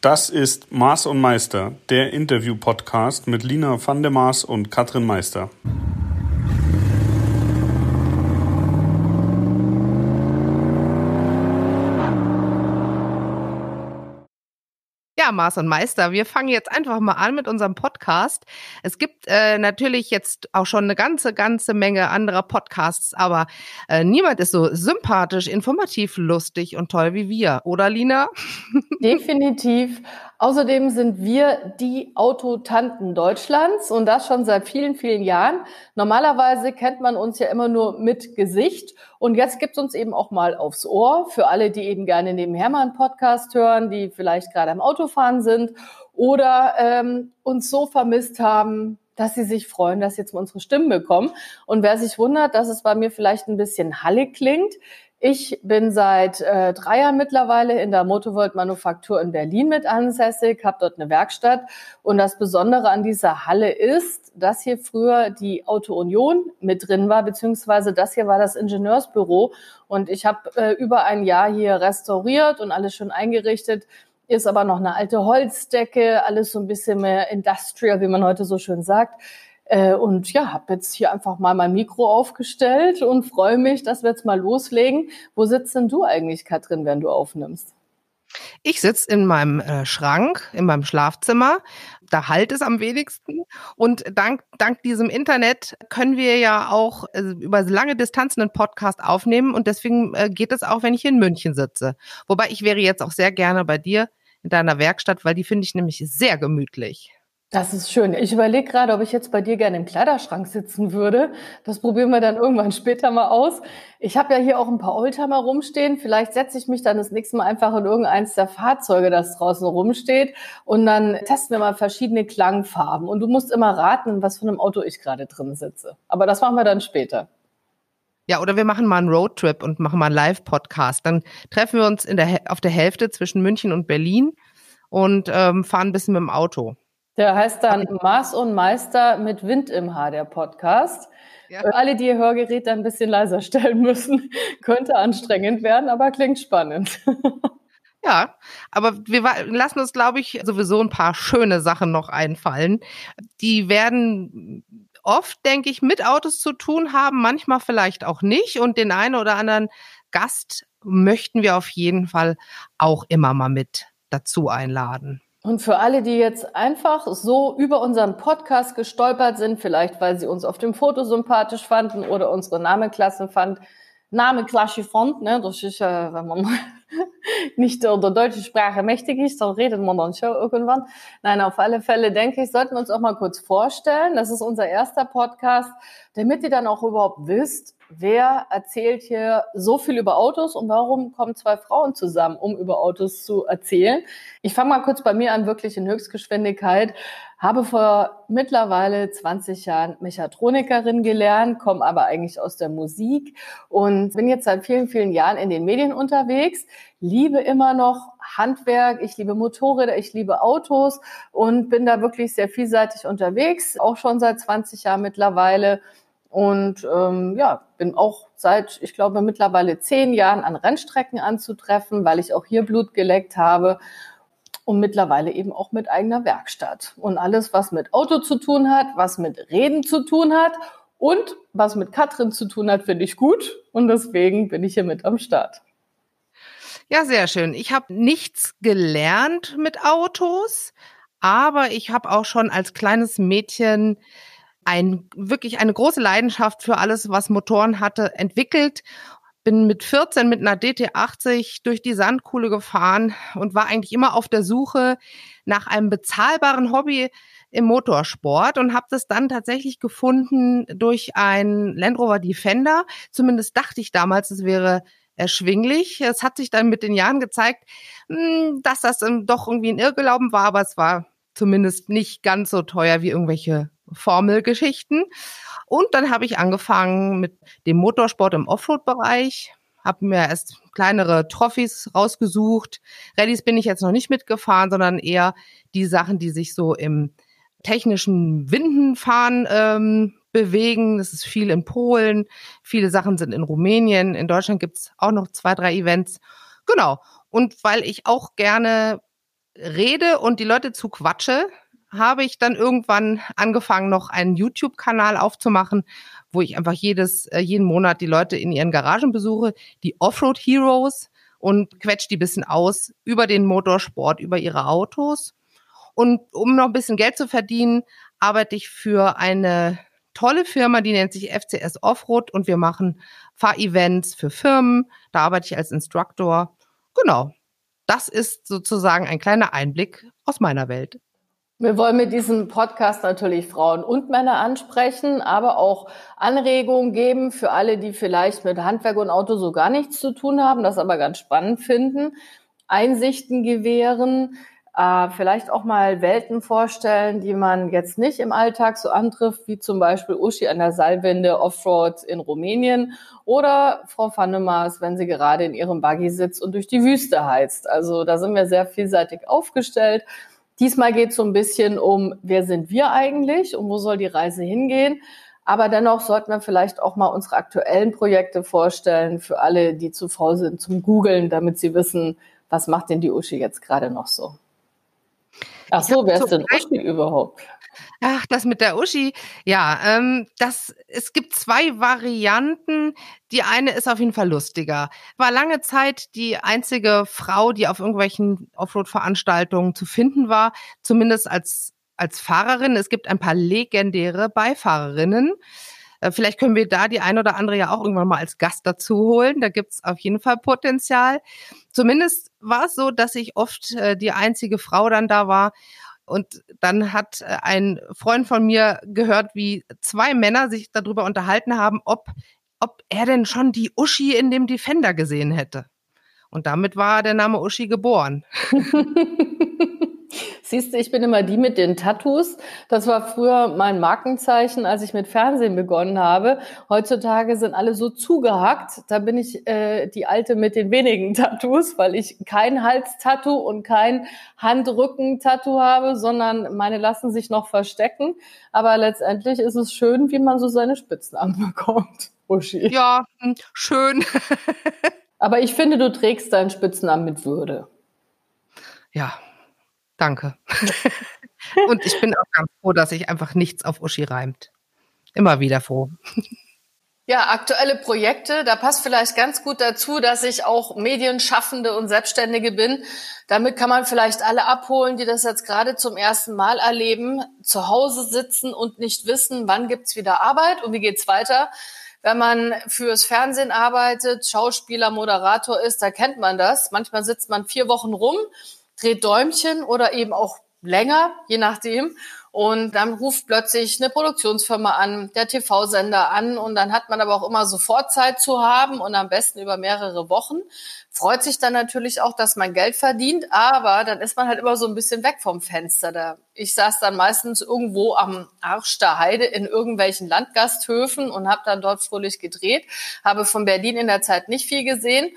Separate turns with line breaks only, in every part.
Das ist Maß und Meister, der Interview-Podcast mit Lina van der Maas und Katrin Meister.
Maß und Meister, wir fangen jetzt einfach mal an mit unserem Podcast. Es gibt äh, natürlich jetzt auch schon eine ganze, ganze Menge anderer Podcasts, aber äh, niemand ist so sympathisch, informativ, lustig und toll wie wir, oder Lina?
Definitiv. Außerdem sind wir die Autotanten Deutschlands und das schon seit vielen, vielen Jahren. Normalerweise kennt man uns ja immer nur mit Gesicht und jetzt gibt es uns eben auch mal aufs Ohr für alle, die eben gerne den Hermann Podcast hören, die vielleicht gerade am Autofahren sind oder ähm, uns so vermisst haben, dass sie sich freuen, dass sie jetzt mal unsere Stimmen bekommen. Und wer sich wundert, dass es bei mir vielleicht ein bisschen hallig klingt, ich bin seit äh, drei Jahren mittlerweile in der Motorvolt Manufaktur in Berlin mit ansässig, habe dort eine Werkstatt. Und das Besondere an dieser Halle ist, dass hier früher die Auto Union mit drin war, beziehungsweise das hier war das Ingenieursbüro. Und ich habe äh, über ein Jahr hier restauriert und alles schon eingerichtet. Ist aber noch eine alte Holzdecke, alles so ein bisschen mehr industrial, wie man heute so schön sagt. Äh, und ja, habe jetzt hier einfach mal mein Mikro aufgestellt und freue mich, dass wir jetzt mal loslegen. Wo sitzt denn du eigentlich, Katrin, wenn du aufnimmst?
Ich sitze in meinem äh, Schrank, in meinem Schlafzimmer. Da halt es am wenigsten. Und dank, dank diesem Internet können wir ja auch äh, über lange Distanzen einen Podcast aufnehmen. Und deswegen äh, geht es auch, wenn ich in München sitze. Wobei ich wäre jetzt auch sehr gerne bei dir in deiner Werkstatt, weil die finde ich nämlich sehr gemütlich.
Das ist schön. Ich überlege gerade, ob ich jetzt bei dir gerne im Kleiderschrank sitzen würde. Das probieren wir dann irgendwann später mal aus. Ich habe ja hier auch ein paar Oldtimer rumstehen. Vielleicht setze ich mich dann das nächste Mal einfach in irgendeins der Fahrzeuge, das draußen rumsteht. Und dann testen wir mal verschiedene Klangfarben. Und du musst immer raten, was für einem Auto ich gerade drin sitze. Aber das machen wir dann später.
Ja, oder wir machen mal einen Roadtrip und machen mal einen Live-Podcast. Dann treffen wir uns der, auf der Hälfte zwischen München und Berlin und ähm, fahren ein bisschen mit dem Auto.
Der heißt dann Maß und Meister mit Wind im Haar, der Podcast. Ja. Für alle, die ihr Hörgerät ein bisschen leiser stellen müssen, könnte anstrengend werden, aber klingt spannend.
Ja, aber wir lassen uns, glaube ich, sowieso ein paar schöne Sachen noch einfallen. Die werden oft, denke ich, mit Autos zu tun haben, manchmal vielleicht auch nicht. Und den einen oder anderen Gast möchten wir auf jeden Fall auch immer mal mit dazu einladen.
Und für alle, die jetzt einfach so über unseren Podcast gestolpert sind, vielleicht weil sie uns auf dem Foto sympathisch fanden oder unsere Namenklasse fand, Name Klasse fand, ne, das ist, äh, wenn man nicht der, der deutschen Sprache mächtig ist, dann redet man dann schon irgendwann. Nein, auf alle Fälle denke ich, sollten wir uns auch mal kurz vorstellen. Das ist unser erster Podcast, damit ihr dann auch überhaupt wisst, wer erzählt hier so viel über Autos und warum kommen zwei Frauen zusammen, um über Autos zu erzählen. Ich fange mal kurz bei mir an, wirklich in Höchstgeschwindigkeit. Habe vor mittlerweile 20 Jahren Mechatronikerin gelernt, komme aber eigentlich aus der Musik und bin jetzt seit vielen, vielen Jahren in den Medien unterwegs, liebe immer noch Handwerk, ich liebe Motorräder, ich liebe Autos und bin da wirklich sehr vielseitig unterwegs, auch schon seit 20 Jahren mittlerweile und ähm, ja, bin auch seit, ich glaube, mittlerweile zehn Jahren an Rennstrecken anzutreffen, weil ich auch hier Blut geleckt habe und mittlerweile eben auch mit eigener Werkstatt. Und alles, was mit Auto zu tun hat, was mit Reden zu tun hat und was mit Katrin zu tun hat, finde ich gut. Und deswegen bin ich hier mit am Start.
Ja, sehr schön. Ich habe nichts gelernt mit Autos, aber ich habe auch schon als kleines Mädchen ein, wirklich eine große Leidenschaft für alles, was Motoren hatte, entwickelt. Bin mit 14 mit einer DT80 durch die Sandkuhle gefahren und war eigentlich immer auf der Suche nach einem bezahlbaren Hobby im Motorsport und habe das dann tatsächlich gefunden durch ein Land Rover Defender. Zumindest dachte ich damals, es wäre erschwinglich. Es hat sich dann mit den Jahren gezeigt, hm, dass das doch irgendwie ein Irrglauben war, aber es war zumindest nicht ganz so teuer wie irgendwelche Formelgeschichten. Und dann habe ich angefangen mit dem Motorsport im Offroad-Bereich, habe mir erst kleinere Trophys rausgesucht. Rallyes bin ich jetzt noch nicht mitgefahren, sondern eher die Sachen, die sich so im technischen Windenfahren ähm, bewegen. Das ist viel in Polen, viele Sachen sind in Rumänien. In Deutschland gibt's auch noch zwei, drei Events. Genau. Und weil ich auch gerne rede und die Leute zu quatsche, habe ich dann irgendwann angefangen, noch einen YouTube-Kanal aufzumachen, wo ich einfach jedes, äh, jeden Monat die Leute in ihren Garagen besuche, die Offroad Heroes und quetsche die bisschen aus über den Motorsport, über ihre Autos. Und um noch ein bisschen Geld zu verdienen, arbeite ich für eine tolle Firma, die nennt sich FCS Offroad und wir machen Fahrevents für Firmen. Da arbeite ich als Instruktor. Genau. Das ist sozusagen ein kleiner Einblick aus meiner Welt.
Wir wollen mit diesem Podcast natürlich Frauen und Männer ansprechen, aber auch Anregungen geben für alle, die vielleicht mit Handwerk und Auto so gar nichts zu tun haben, das aber ganz spannend finden, Einsichten gewähren, äh, vielleicht auch mal Welten vorstellen, die man jetzt nicht im Alltag so antrifft, wie zum Beispiel Uschi an der Seilwinde Offroad in Rumänien oder Frau Vannemars, wenn sie gerade in ihrem Buggy sitzt und durch die Wüste heizt. Also da sind wir sehr vielseitig aufgestellt. Diesmal geht es so ein bisschen um, wer sind wir eigentlich und wo soll die Reise hingehen. Aber dennoch sollten wir vielleicht auch mal unsere aktuellen Projekte vorstellen für alle, die zu faul sind zum Googeln, damit sie wissen, was macht denn die Uschi jetzt gerade noch so. Ach so, wer ist denn Uschi überhaupt?
Ach, das mit der Uschi. Ja, ähm, das, es gibt zwei Varianten. Die eine ist auf jeden Fall lustiger. War lange Zeit die einzige Frau, die auf irgendwelchen Offroad-Veranstaltungen zu finden war, zumindest als, als Fahrerin. Es gibt ein paar legendäre Beifahrerinnen. Äh, vielleicht können wir da die ein oder andere ja auch irgendwann mal als Gast dazu holen. Da gibt's auf jeden Fall Potenzial. Zumindest war es so, dass ich oft äh, die einzige Frau dann da war. Und dann hat äh, ein Freund von mir gehört, wie zwei Männer sich darüber unterhalten haben, ob, ob er denn schon die Uschi in dem Defender gesehen hätte. Und damit war der Name Uschi geboren.
Siehst du, ich bin immer die mit den Tattoos. Das war früher mein Markenzeichen, als ich mit Fernsehen begonnen habe. Heutzutage sind alle so zugehackt. Da bin ich äh, die Alte mit den wenigen Tattoos, weil ich kein Halstattoo und kein Handrücken-Tattoo habe, sondern meine lassen sich noch verstecken. Aber letztendlich ist es schön, wie man so seine Spitznamen bekommt.
Uschi. Ja, hm, schön.
Aber ich finde, du trägst deinen Spitznamen mit Würde.
Ja, Danke. Und ich bin auch ganz froh, dass sich einfach nichts auf Uschi reimt. Immer wieder froh.
Ja, aktuelle Projekte, da passt vielleicht ganz gut dazu, dass ich auch Medienschaffende und Selbstständige bin. Damit kann man vielleicht alle abholen, die das jetzt gerade zum ersten Mal erleben, zu Hause sitzen und nicht wissen, wann gibt's wieder Arbeit und wie geht's weiter. Wenn man fürs Fernsehen arbeitet, Schauspieler, Moderator ist, da kennt man das. Manchmal sitzt man vier Wochen rum dreht Däumchen oder eben auch länger, je nachdem. Und dann ruft plötzlich eine Produktionsfirma an, der TV-Sender an und dann hat man aber auch immer sofort Zeit zu haben und am besten über mehrere Wochen. Freut sich dann natürlich auch, dass man Geld verdient, aber dann ist man halt immer so ein bisschen weg vom Fenster. Da ich saß dann meistens irgendwo am Arsch der Heide in irgendwelchen Landgasthöfen und habe dann dort fröhlich gedreht, habe von Berlin in der Zeit nicht viel gesehen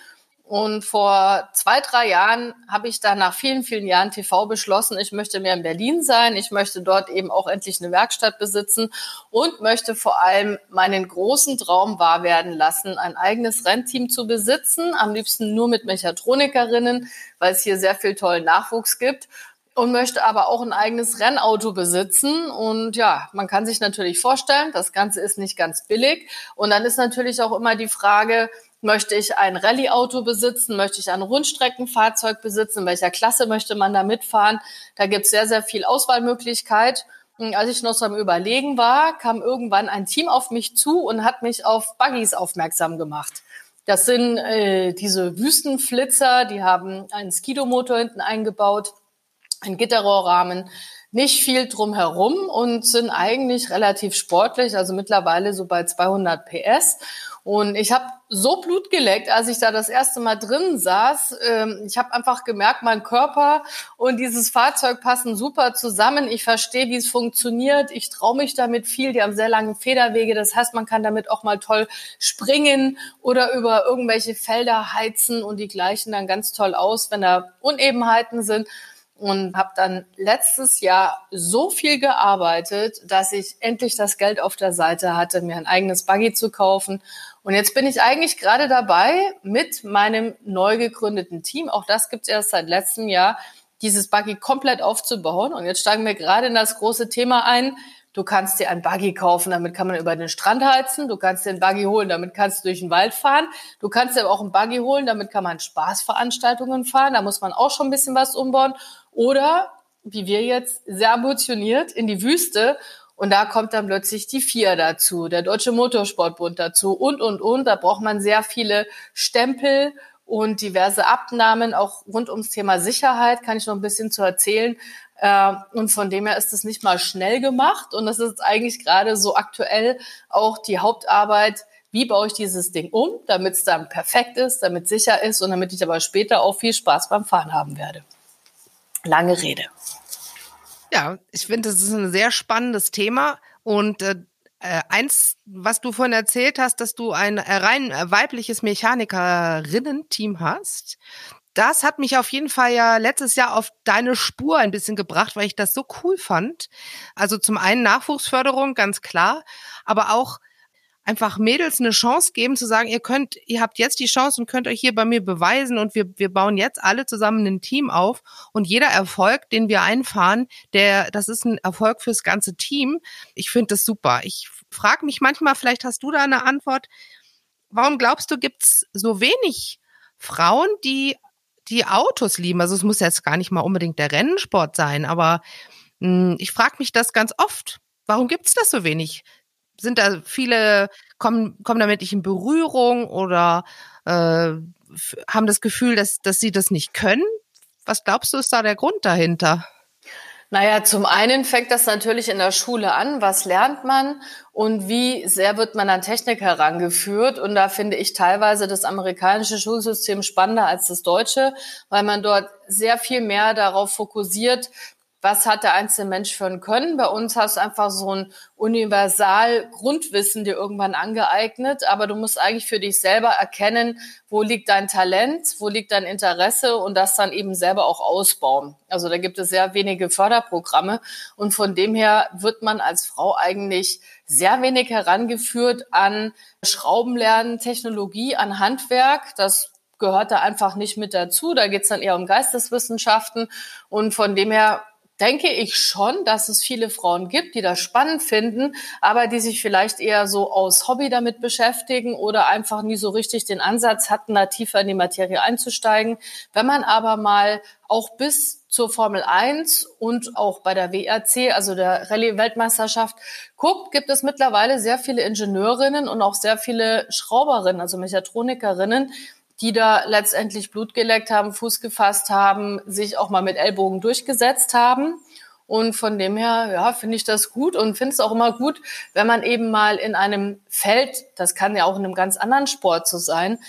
und vor zwei, drei Jahren habe ich dann nach vielen, vielen Jahren TV beschlossen, ich möchte mehr in Berlin sein. Ich möchte dort eben auch endlich eine Werkstatt besitzen und möchte vor allem meinen großen Traum wahr werden lassen, ein eigenes Rennteam zu besitzen. Am liebsten nur mit Mechatronikerinnen, weil es hier sehr viel tollen Nachwuchs gibt und möchte aber auch ein eigenes Rennauto besitzen. Und ja, man kann sich natürlich vorstellen, das Ganze ist nicht ganz billig. Und dann ist natürlich auch immer die Frage, Möchte ich ein Rallye-Auto besitzen? Möchte ich ein Rundstreckenfahrzeug besitzen? In welcher Klasse möchte man da mitfahren? Da gibt es sehr, sehr viel Auswahlmöglichkeit. Und als ich noch so am Überlegen war, kam irgendwann ein Team auf mich zu und hat mich auf Buggies aufmerksam gemacht. Das sind äh, diese Wüstenflitzer, die haben einen Skidomotor hinten eingebaut, einen Gitterrohrrahmen, nicht viel drumherum und sind eigentlich relativ sportlich, also mittlerweile so bei 200 PS. Und ich habe so Blut geleckt, als ich da das erste Mal drin saß. Ähm, ich habe einfach gemerkt, mein Körper und dieses Fahrzeug passen super zusammen. Ich verstehe, wie es funktioniert. Ich traue mich damit viel. Die haben sehr lange Federwege. Das heißt, man kann damit auch mal toll springen oder über irgendwelche Felder heizen und die gleichen dann ganz toll aus, wenn da Unebenheiten sind und habe dann letztes Jahr so viel gearbeitet, dass ich endlich das Geld auf der Seite hatte, mir ein eigenes Buggy zu kaufen und jetzt bin ich eigentlich gerade dabei, mit meinem neu gegründeten Team, auch das gibt es erst seit letztem Jahr, dieses Buggy komplett aufzubauen. Und jetzt steigen wir gerade in das große Thema ein. Du kannst dir ein Buggy kaufen, damit kann man über den Strand heizen. Du kannst dir ein Buggy holen, damit kannst du durch den Wald fahren. Du kannst dir aber auch ein Buggy holen, damit kann man Spaßveranstaltungen fahren. Da muss man auch schon ein bisschen was umbauen. Oder, wie wir jetzt, sehr ambitioniert in die Wüste und da kommt dann plötzlich die FIA dazu, der Deutsche Motorsportbund dazu und, und, und. Da braucht man sehr viele Stempel und diverse Abnahmen, auch rund ums Thema Sicherheit, kann ich noch ein bisschen zu erzählen. Äh, und von dem her ist es nicht mal schnell gemacht. Und das ist eigentlich gerade so aktuell auch die Hauptarbeit, wie baue ich dieses Ding um, damit es dann perfekt ist, damit sicher ist und damit ich aber später auch viel Spaß beim Fahren haben werde. Lange Rede.
Ja, ich finde, das ist ein sehr spannendes Thema und äh, äh, eins, was du vorhin erzählt hast, dass du ein rein weibliches Mechanikerinnen-Team hast, das hat mich auf jeden Fall ja letztes Jahr auf deine Spur ein bisschen gebracht, weil ich das so cool fand. Also zum einen Nachwuchsförderung, ganz klar, aber auch einfach Mädels eine Chance geben zu sagen, ihr könnt, ihr habt jetzt die Chance und könnt euch hier bei mir beweisen und wir, wir bauen jetzt alle zusammen ein Team auf und jeder Erfolg, den wir einfahren, der, das ist ein Erfolg fürs ganze Team. Ich finde das super. Ich frage mich manchmal, vielleicht hast du da eine Antwort. Warum glaubst du, gibt's so wenig Frauen, die die Autos lieben? Also es muss jetzt gar nicht mal unbedingt der Rennsport sein, aber mh, hm, ich frage mich das ganz oft. Warum gibt's das so wenig? Sind da viele, kommen, kommen damit nicht in Berührung oder äh, haben das Gefühl, dass, dass sie das nicht können? Was glaubst du, ist da der Grund dahinter?
Naja, zum einen fängt das natürlich in der Schule an. Was lernt man und wie sehr wird man an Technik herangeführt? Und da finde ich teilweise das amerikanische Schulsystem spannender als das deutsche, weil man dort sehr viel mehr darauf fokussiert, was hat der einzelne Mensch für ein Können. Bei uns hast du einfach so ein universal Grundwissen dir irgendwann angeeignet, aber du musst eigentlich für dich selber erkennen, wo liegt dein Talent, wo liegt dein Interesse und das dann eben selber auch ausbauen. Also da gibt es sehr wenige Förderprogramme und von dem her wird man als Frau eigentlich sehr wenig herangeführt an Schraubenlernen, Technologie, an Handwerk. Das gehört da einfach nicht mit dazu. Da geht's dann eher um Geisteswissenschaften und von dem her denke ich schon, dass es viele Frauen gibt, die das spannend finden, aber die sich vielleicht eher so aus Hobby damit beschäftigen oder einfach nie so richtig den Ansatz hatten, da tiefer in die Materie einzusteigen. Wenn man aber mal auch bis zur Formel 1 und auch bei der WRC, also der Rallye-Weltmeisterschaft, guckt, gibt es mittlerweile sehr viele Ingenieurinnen und auch sehr viele Schrauberinnen, also Mechatronikerinnen, die da letztendlich Blut geleckt haben, Fuß gefasst haben, sich auch mal mit Ellbogen durchgesetzt haben. Und von dem her, ja, finde ich das gut und finde es auch immer gut, wenn man eben mal in einem Feld, das kann ja auch in einem ganz anderen Sport so sein,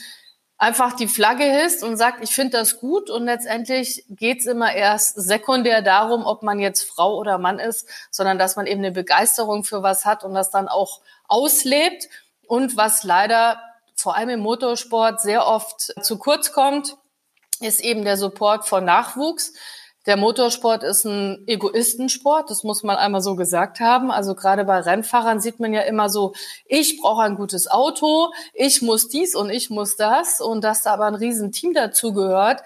einfach die Flagge hisst und sagt, ich finde das gut und letztendlich geht's immer erst sekundär darum, ob man jetzt Frau oder Mann ist, sondern dass man eben eine Begeisterung für was hat und das dann auch auslebt und was leider vor allem im Motorsport sehr oft zu kurz kommt, ist eben der Support von Nachwuchs. Der Motorsport ist ein Egoistensport, das muss man einmal so gesagt haben. Also gerade bei Rennfahrern sieht man ja immer so, ich brauche ein gutes Auto, ich muss dies und ich muss das und dass da aber ein Riesenteam dazu gehört,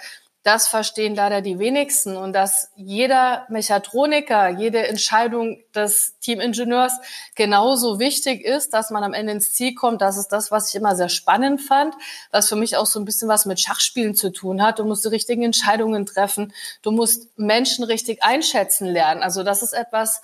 das verstehen leider die wenigsten und dass jeder Mechatroniker, jede Entscheidung des Teamingenieurs genauso wichtig ist, dass man am Ende ins Ziel kommt. Das ist das, was ich immer sehr spannend fand, was für mich auch so ein bisschen was mit Schachspielen zu tun hat. Du musst die richtigen Entscheidungen treffen. Du musst Menschen richtig einschätzen lernen. Also das ist etwas,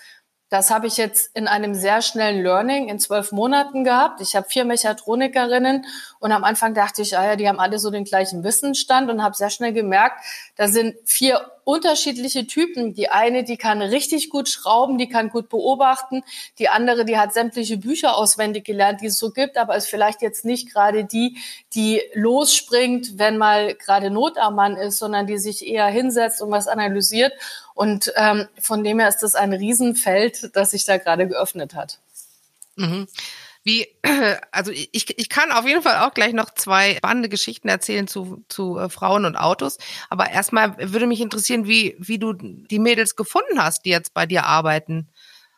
das habe ich jetzt in einem sehr schnellen Learning in zwölf Monaten gehabt. Ich habe vier Mechatronikerinnen und am Anfang dachte ich, ah ja, die haben alle so den gleichen Wissensstand und habe sehr schnell gemerkt, da sind vier unterschiedliche Typen. Die eine, die kann richtig gut schrauben, die kann gut beobachten. Die andere, die hat sämtliche Bücher auswendig gelernt, die es so gibt, aber ist vielleicht jetzt nicht gerade die, die losspringt, wenn mal gerade Not am Mann ist, sondern die sich eher hinsetzt und was analysiert. Und ähm, von dem her ist das ein Riesenfeld, das sich da gerade geöffnet hat.
Mhm. Wie, also ich, ich kann auf jeden Fall auch gleich noch zwei spannende Geschichten erzählen zu, zu äh, Frauen und Autos. Aber erstmal würde mich interessieren, wie, wie du die Mädels gefunden hast, die jetzt bei dir arbeiten.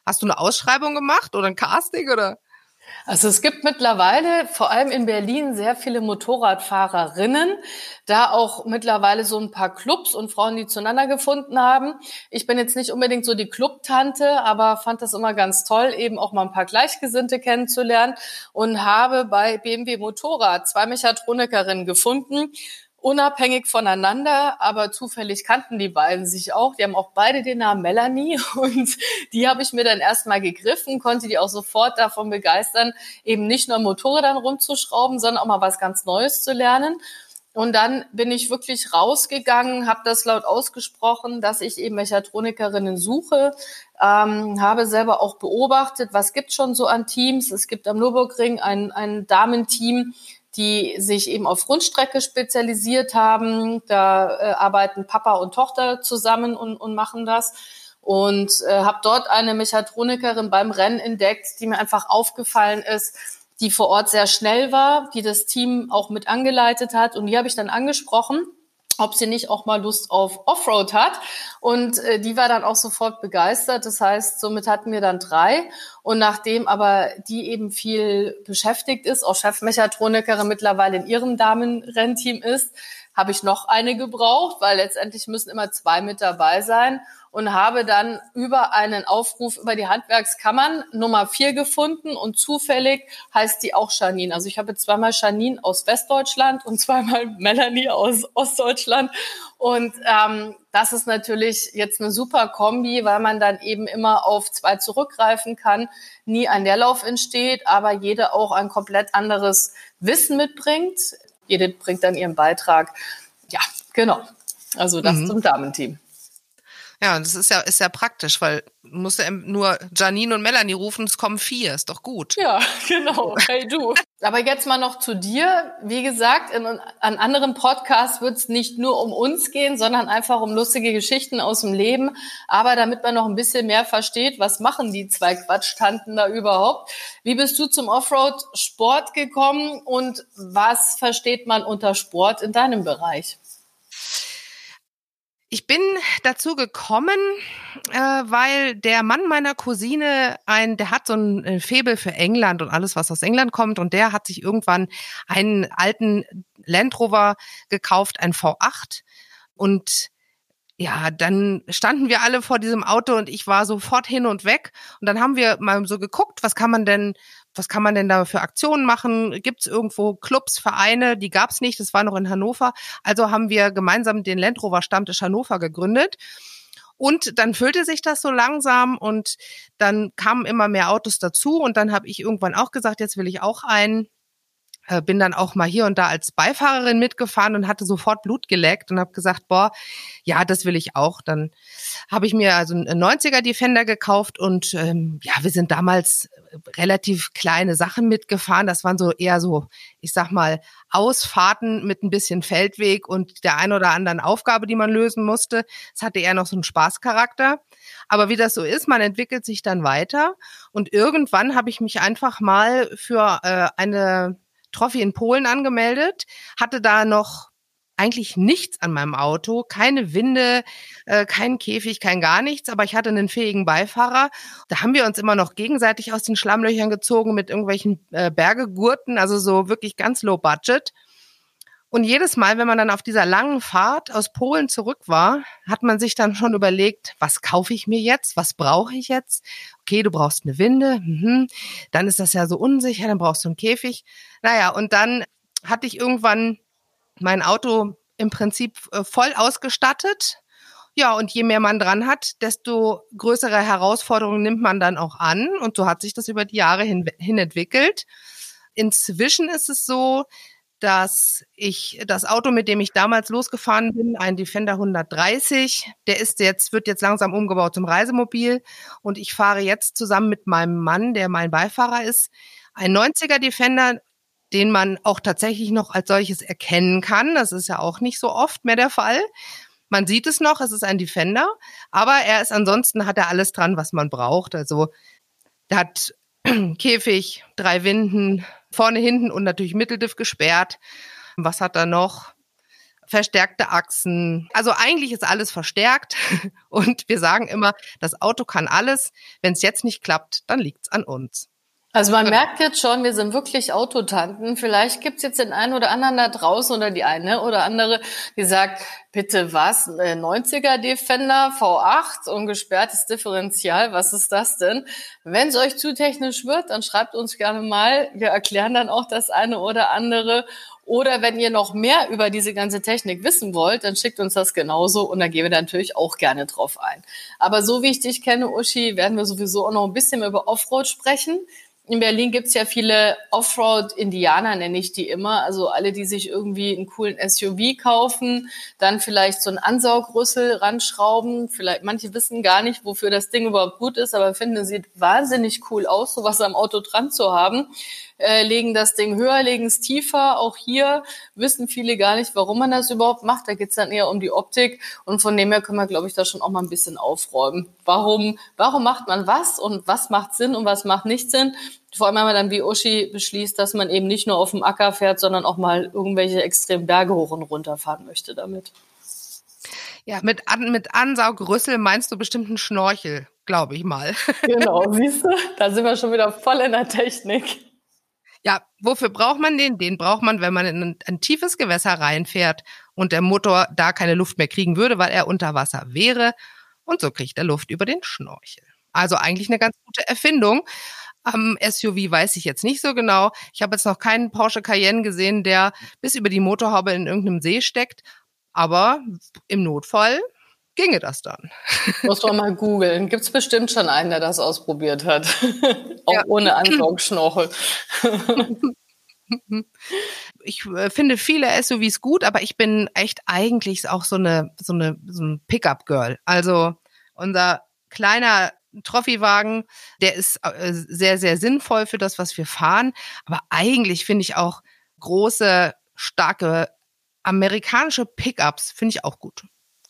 Hast du eine Ausschreibung gemacht oder ein Casting oder?
Also es gibt mittlerweile, vor allem in Berlin, sehr viele Motorradfahrerinnen, da auch mittlerweile so ein paar Clubs und Frauen, die zueinander gefunden haben. Ich bin jetzt nicht unbedingt so die Clubtante, aber fand das immer ganz toll, eben auch mal ein paar Gleichgesinnte kennenzulernen und habe bei BMW Motorrad zwei Mechatronikerinnen gefunden unabhängig voneinander, aber zufällig kannten die beiden sich auch. Die haben auch beide den Namen Melanie und die habe ich mir dann erstmal gegriffen, konnte die auch sofort davon begeistern, eben nicht nur Motorrädern rumzuschrauben, sondern auch mal was ganz Neues zu lernen. Und dann bin ich wirklich rausgegangen, habe das laut ausgesprochen, dass ich eben Mechatronikerinnen suche, ähm, habe selber auch beobachtet, was gibt schon so an Teams. Es gibt am Nürburgring ein, ein Damenteam, die sich eben auf Rundstrecke spezialisiert haben. Da äh, arbeiten Papa und Tochter zusammen und, und machen das. Und äh, habe dort eine Mechatronikerin beim Rennen entdeckt, die mir einfach aufgefallen ist, die vor Ort sehr schnell war, die das Team auch mit angeleitet hat. Und die habe ich dann angesprochen ob sie nicht auch mal Lust auf Offroad hat. Und äh, die war dann auch sofort begeistert. Das heißt, somit hatten wir dann drei. Und nachdem aber die eben viel beschäftigt ist, auch Chefmechatronikerin mittlerweile in ihrem Damenrennteam ist, habe ich noch eine gebraucht, weil letztendlich müssen immer zwei mit dabei sein und habe dann über einen Aufruf über die Handwerkskammern Nummer vier gefunden und zufällig heißt die auch Janine. Also ich habe zweimal Janine aus Westdeutschland und zweimal Melanie aus Ostdeutschland und ähm, das ist natürlich jetzt eine super Kombi, weil man dann eben immer auf zwei zurückgreifen kann, nie ein Leerlauf entsteht, aber jede auch ein komplett anderes Wissen mitbringt. Jede bringt dann ihren Beitrag. Ja, genau. Also das mhm. zum Damenteam.
Ja, das ist ja, ist ja praktisch, weil musst ja nur Janine und Melanie rufen, es kommen vier, ist doch gut.
Ja, genau. Hey du. Aber jetzt mal noch zu dir. Wie gesagt, in, an anderen Podcasts wird es nicht nur um uns gehen, sondern einfach um lustige Geschichten aus dem Leben. Aber damit man noch ein bisschen mehr versteht, was machen die zwei Quatschtanten da überhaupt? Wie bist du zum Offroad-Sport gekommen und was versteht man unter Sport in deinem Bereich?
Ich bin dazu gekommen, äh, weil der Mann meiner Cousine ein, der hat so ein Febel für England und alles, was aus England kommt, und der hat sich irgendwann einen alten Land Rover gekauft, ein V8 und ja, dann standen wir alle vor diesem Auto und ich war sofort hin und weg. Und dann haben wir mal so geguckt, was kann man denn was kann man denn da für Aktionen machen? Gibt es irgendwo Clubs, Vereine? Die gab es nicht, das war noch in Hannover. Also haben wir gemeinsam den Land Rover Stammtisch Hannover gegründet. Und dann füllte sich das so langsam und dann kamen immer mehr Autos dazu und dann habe ich irgendwann auch gesagt, jetzt will ich auch einen bin dann auch mal hier und da als Beifahrerin mitgefahren und hatte sofort Blut geleckt und habe gesagt, boah, ja, das will ich auch. Dann habe ich mir also einen 90er Defender gekauft und ähm, ja, wir sind damals relativ kleine Sachen mitgefahren. Das waren so eher so, ich sag mal, Ausfahrten mit ein bisschen Feldweg und der ein oder anderen Aufgabe, die man lösen musste. Es hatte eher noch so einen Spaßcharakter. Aber wie das so ist, man entwickelt sich dann weiter und irgendwann habe ich mich einfach mal für äh, eine Trophy in Polen angemeldet, hatte da noch eigentlich nichts an meinem Auto, keine Winde, äh, kein Käfig, kein gar nichts, aber ich hatte einen fähigen Beifahrer. Da haben wir uns immer noch gegenseitig aus den Schlammlöchern gezogen mit irgendwelchen äh, Bergegurten, also so wirklich ganz low budget. Und jedes Mal, wenn man dann auf dieser langen Fahrt aus Polen zurück war, hat man sich dann schon überlegt, was kaufe ich mir jetzt? Was brauche ich jetzt? Okay, du brauchst eine Winde. Mhm. Dann ist das ja so unsicher, dann brauchst du einen Käfig. Naja, und dann hatte ich irgendwann mein Auto im Prinzip äh, voll ausgestattet. Ja, und je mehr man dran hat, desto größere Herausforderungen nimmt man dann auch an. Und so hat sich das über die Jahre hin, hin entwickelt. Inzwischen ist es so, dass ich das Auto, mit dem ich damals losgefahren bin, ein Defender 130, der ist jetzt, wird jetzt langsam umgebaut zum Reisemobil und ich fahre jetzt zusammen mit meinem Mann, der mein Beifahrer ist, ein 90er Defender, den man auch tatsächlich noch als solches erkennen kann. Das ist ja auch nicht so oft mehr der Fall. Man sieht es noch, es ist ein Defender, aber er ist ansonsten hat er alles dran, was man braucht. Also der hat Käfig, drei Winden, vorne, hinten und natürlich Mitteldiff gesperrt. Was hat er noch? Verstärkte Achsen. Also eigentlich ist alles verstärkt und wir sagen immer, das Auto kann alles. Wenn es jetzt nicht klappt, dann liegt's an uns.
Also man merkt jetzt schon, wir sind wirklich Autotanten. Vielleicht gibt's jetzt den einen oder anderen da draußen oder die eine oder andere, die sagt, bitte was, 90er äh, Defender, V8 und gesperrtes Differential, was ist das denn? Wenn es euch zu technisch wird, dann schreibt uns gerne mal. Wir erklären dann auch das eine oder andere. Oder wenn ihr noch mehr über diese ganze Technik wissen wollt, dann schickt uns das genauso und dann gehen wir da natürlich auch gerne drauf ein. Aber so wie ich dich kenne, Uschi, werden wir sowieso auch noch ein bisschen über Offroad sprechen in Berlin gibt's ja viele Offroad-Indianer, nenne ich die immer. Also alle, die sich irgendwie einen coolen SUV kaufen, dann vielleicht so einen Ansaugrüssel ranschrauben. Vielleicht manche wissen gar nicht, wofür das Ding überhaupt gut ist, aber finden, es sieht wahnsinnig cool aus, sowas am Auto dran zu haben äh, legen das Ding höher, legen es tiefer. Auch hier wissen viele gar nicht, warum man das überhaupt macht. Da geht's dann eher um die Optik. Und von dem her können wir, glaube ich, da schon auch mal ein bisschen aufräumen. Warum, warum macht man was und was macht Sinn und was macht nicht Sinn? Vor allem, wenn man dann wie Uschi beschließt, dass man eben nicht nur auf dem Acker fährt, sondern auch mal irgendwelche extremen Berge hoch und runter fahren möchte damit.
Ja, mit, An mit Ansaugrüssel meinst du bestimmt einen Schnorchel, glaube ich mal.
Genau, siehst du, da sind wir schon wieder voll in der Technik.
Ja, wofür braucht man den? Den braucht man, wenn man in ein, ein, tiefes Gewässer reinfährt und der Motor da keine Luft mehr kriegen würde, weil er unter Wasser wäre. Und so kriegt er Luft über den Schnorchel. Also eigentlich eine ganz gute Erfindung. Am SUV weiß ich jetzt nicht so genau. Ich habe jetzt noch keinen Porsche Cayenne gesehen, der bis über die Motorhaube in irgendeinem See steckt. Aber im Notfall ginge das dann.
Muss man mal googeln. Gibt es bestimmt schon einen, der das ausprobiert hat. Auch ja. ohne Ansaugschnorchel.
ich äh, finde viele SUVs gut, aber ich bin echt eigentlich auch so eine, so eine, so ein Pickup-Girl. Also unser kleiner Trophywagen, der ist äh, sehr, sehr sinnvoll für das, was wir fahren. Aber eigentlich finde ich auch große, starke amerikanische Pickups finde ich auch gut.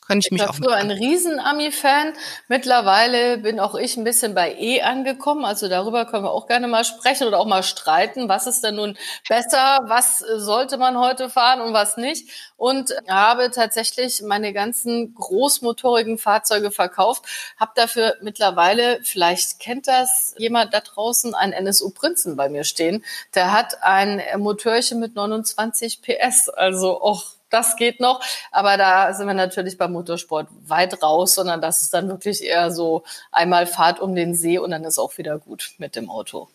Kann ich, ich mich war auch
früher ein riesen Ami-Fan. Mittlerweile bin auch ich ein bisschen bei E angekommen. Also darüber können wir auch gerne mal sprechen oder auch mal streiten. Was ist denn nun besser? Was sollte man heute fahren und was nicht? Und habe tatsächlich meine ganzen großmotorigen Fahrzeuge verkauft. Habe dafür mittlerweile, vielleicht kennt das jemand da draußen, einen NSU Prinzen bei mir stehen. Der hat ein Motörchen mit 29 PS. Also auch das geht noch. Aber da sind wir natürlich beim Motorsport weit raus, sondern das ist dann wirklich eher so einmal Fahrt um den See und dann ist auch wieder gut mit dem Auto.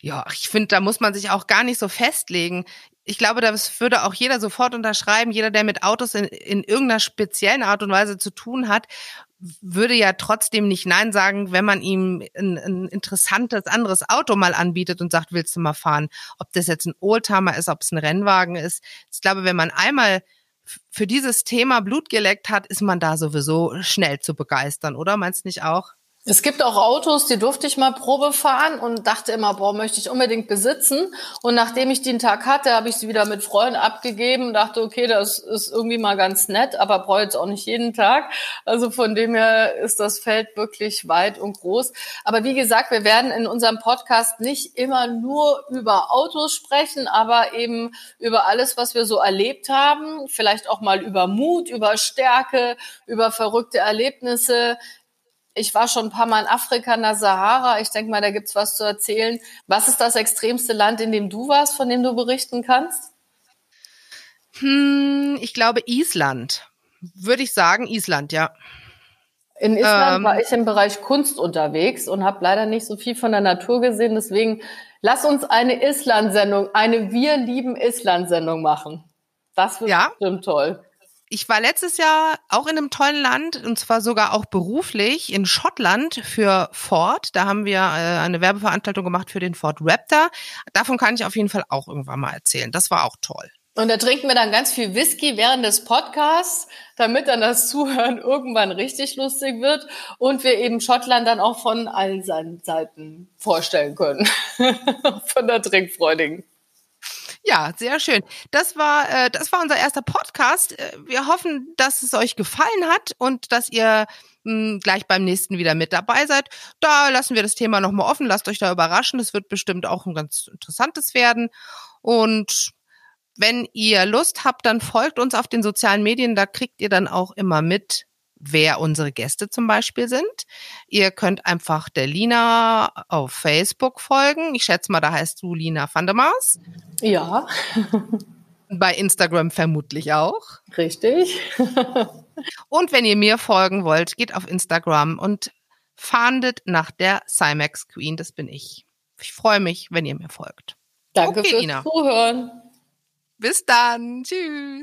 Ja, ich finde, da muss man sich auch gar nicht so festlegen. Ich glaube, das würde auch jeder sofort unterschreiben, jeder, der mit Autos in, in irgendeiner speziellen Art und Weise zu tun hat würde ja trotzdem nicht Nein sagen, wenn man ihm ein, ein, interessantes anderes Auto mal anbietet und sagt, willst du mal fahren? Ob das jetzt ein Oldtimer ist, ob es ein Rennwagen ist. Ich glaube, wenn man einmal für dieses Thema Blut geleckt hat, ist man da sowieso schnell zu begeistern, oder? Meinst du nicht auch?
Es gibt auch Autos, die durfte ich mal Probe fahren und dachte immer, boah, möchte ich unbedingt besitzen. Und nachdem ich einen Tag hatte, habe ich sie wieder mit Freunden abgegeben und dachte, okay, das ist irgendwie mal ganz nett, aber brauche jetzt auch nicht jeden Tag. Also von dem her ist das Feld wirklich weit und groß. Aber wie gesagt, wir werden in unserem Podcast nicht immer nur über Autos sprechen, aber eben über alles, was wir so erlebt haben. Vielleicht auch mal über Mut, über Stärke, über verrückte Erlebnisse ich war schon ein paar Mal in Afrika, in der Sahara. Ich denke mal, da gibt's was zu erzählen. Was ist das extremste Land, in dem du warst, von dem du berichten kannst?
Hm, ich glaube Island. Würde ich sagen, Island, ja.
In Island ähm, war ich im Bereich Kunst unterwegs und habe leider nicht so viel von der Natur gesehen. Deswegen lass uns eine Island-Sendung, eine Wir lieben Island-Sendung machen. Das wird ja? bestimmt toll
ich war letztes Jahr auch in einem tollen Land und zwar sogar auch beruflich in Schottland für Ford. Da haben wir äh, eine Werbeveranstaltung gemacht für den Ford Raptor. Davon kann ich auf jeden Fall auch irgendwann mal erzählen. Das war auch toll.
Und da trinken wir dann ganz viel Whisky während des Podcasts, damit dann das Zuhören irgendwann richtig lustig wird und wir eben Schottland dann auch von allen Seiten vorstellen können. von der Trinkfreudigen.
Ja, sehr schön. Das war, äh, das war unser erster Podcast. Äh, wir hoffen, dass es euch gefallen hat und dass ihr mh, hm, gleich beim nächsten wieder mit dabei seid. Da lassen wir das Thema nochmal offen. Lasst euch da überraschen. Es wird bestimmt auch ein ganz interessantes werden. Und wenn ihr Lust habt, dann folgt uns auf den sozialen Medien. Da kriegt ihr dann auch immer mit, wer unsere Gäste zum Beispiel sind. Ihr könnt einfach der Lina auf Facebook folgen. Ich schätze mal, da heißt du Lina van der Mars.
Ja.
Bei Instagram vermutlich auch.
Richtig.
und wenn ihr mir folgen wollt, geht auf Instagram und fahndet nach der Cymax Queen. Das bin ich. Ich freue mich, wenn ihr mir folgt.
Danke okay, fürs Lina. Zuhören.
Bis dann. Tschüss.